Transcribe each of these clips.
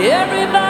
Everybody's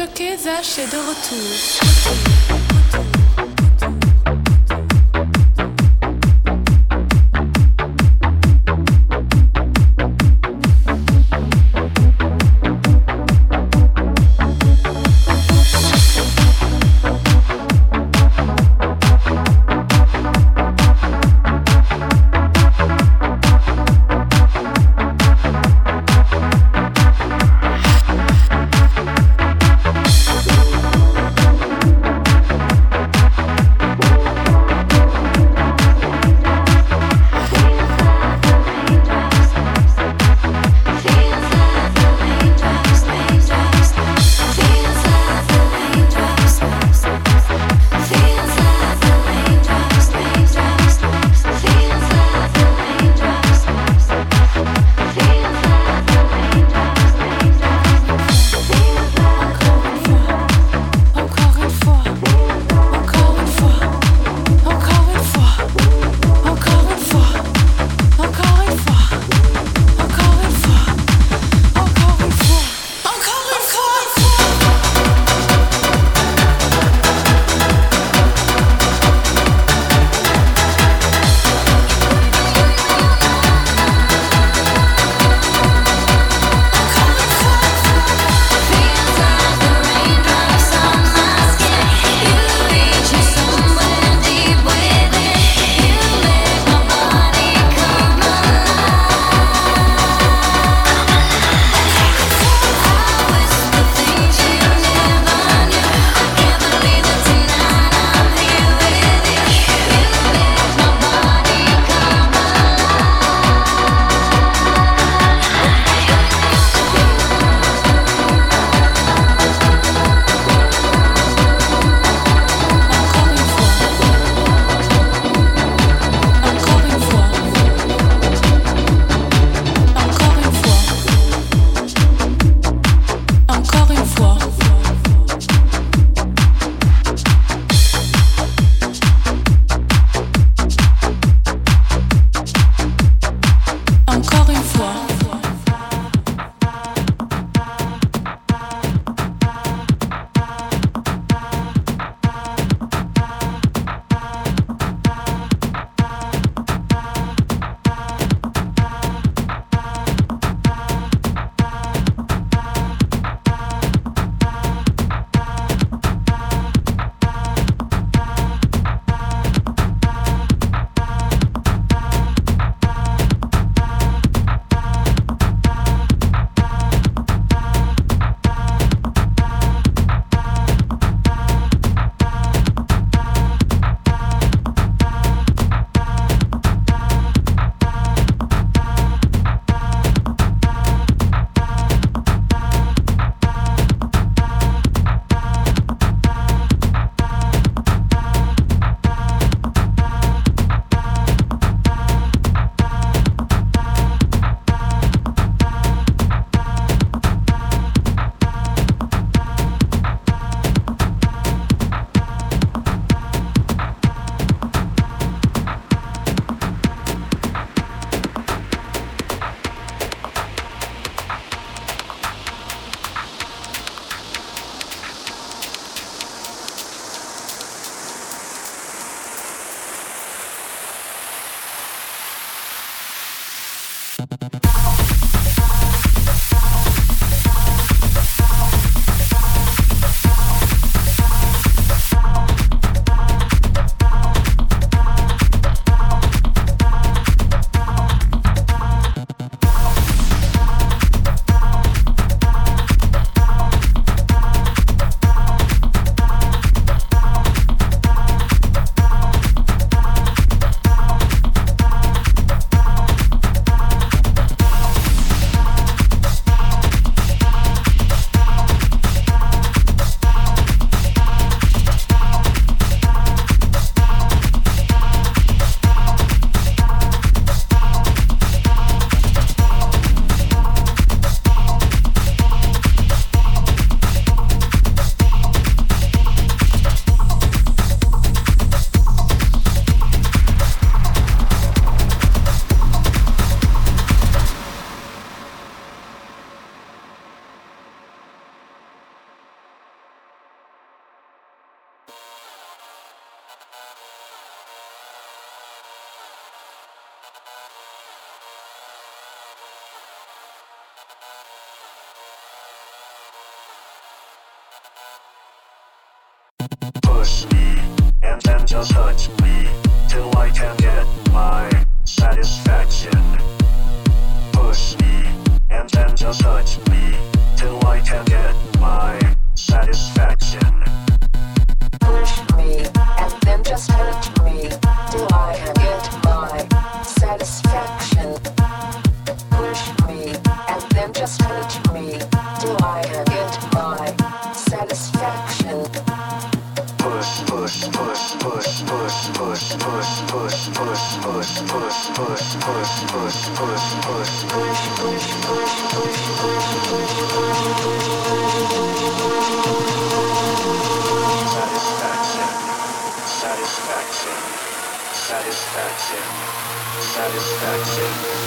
Jockey Zach est de retour. Just hurt me till I get my satisfaction. Push, push, push, push, push, push, push, push, push, push, push, push, push, push, push, push. Satisfaction, satisfaction, satisfaction, satisfaction.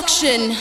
Destruction.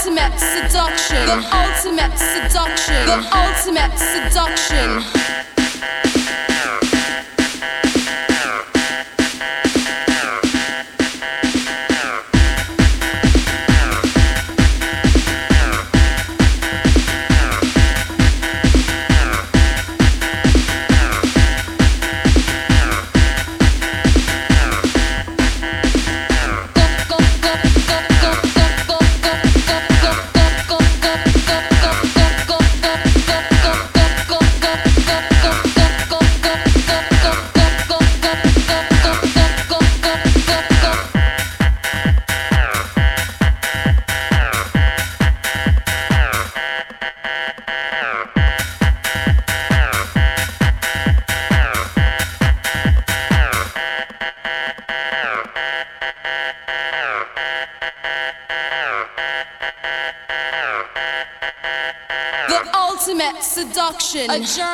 ultimate seduction. The ultimate seduction. The ultimate seduction. Adjourn.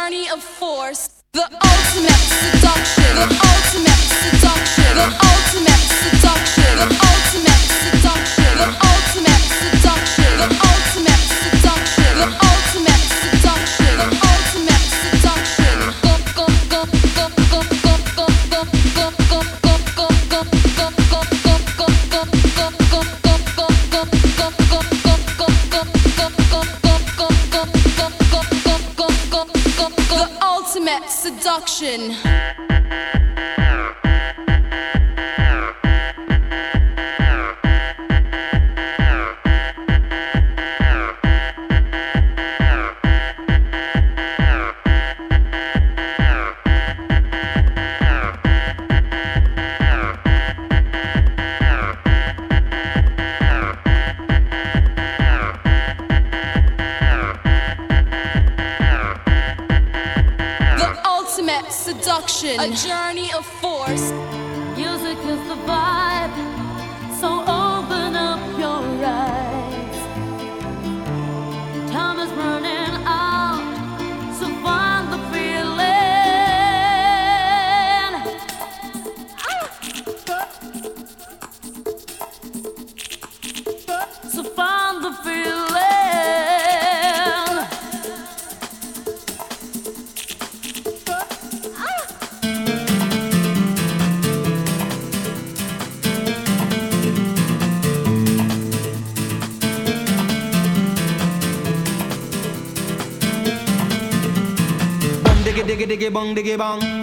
A journey of force. Music is the vibe. bang.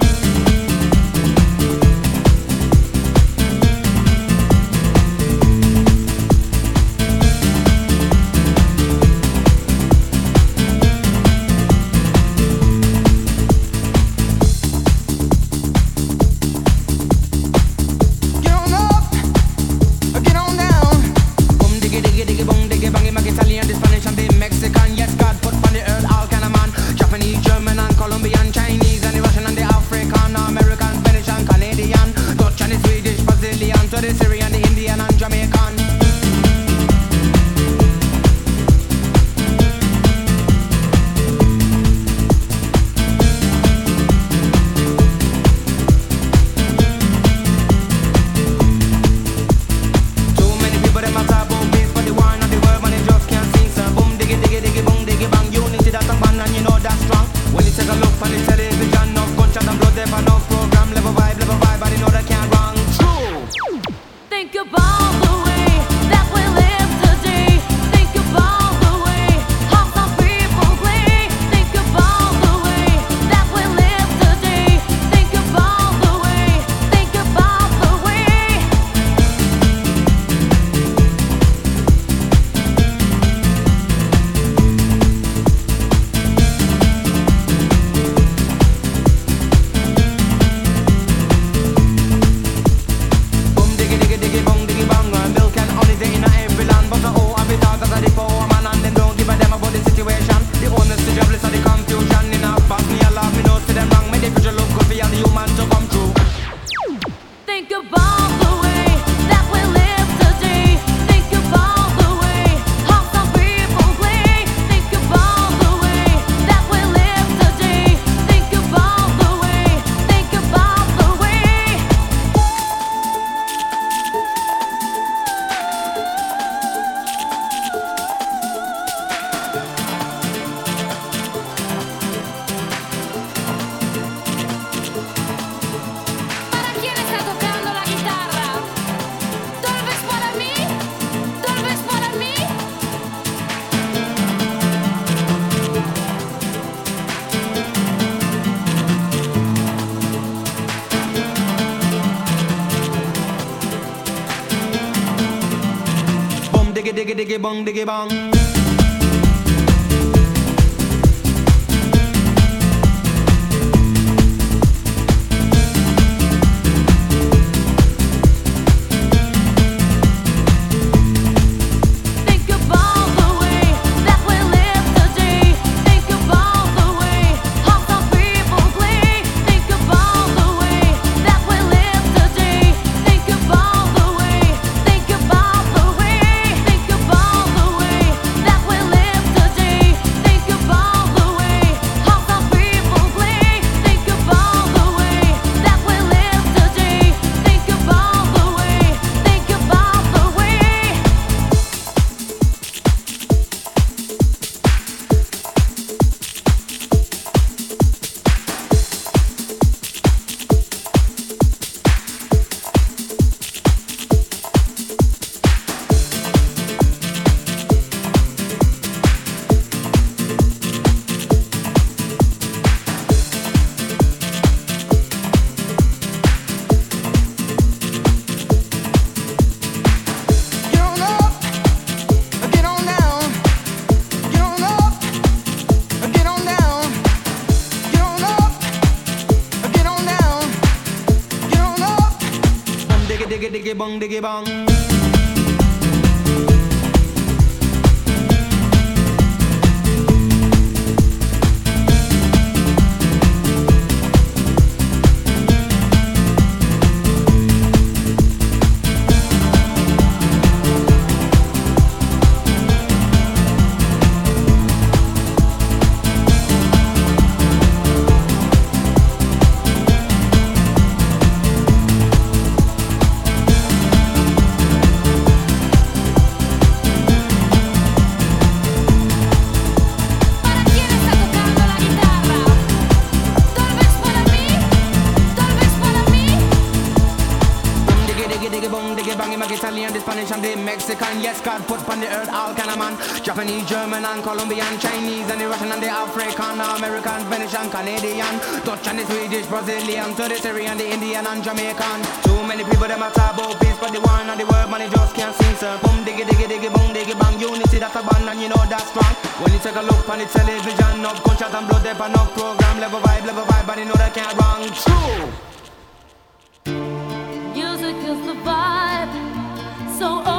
Diggy bong diggy bong. Diggy Colombian, Chinese and the Russian and the African, American, Venetian, Canadian, Dutch and the Swedish, Brazilian, to the Syrian, the Indian and Jamaican. Too many people them a talk about peace, but the war and the world money just can't sing. Sir, boom diggy diggy diggy bong diggy bang. Unity that's a band and you know that's strong. When you take a look on the television, up gunshot and blood, there no program, level vibe, level vibe, but you know that can't wrong. True. Music is the vibe, so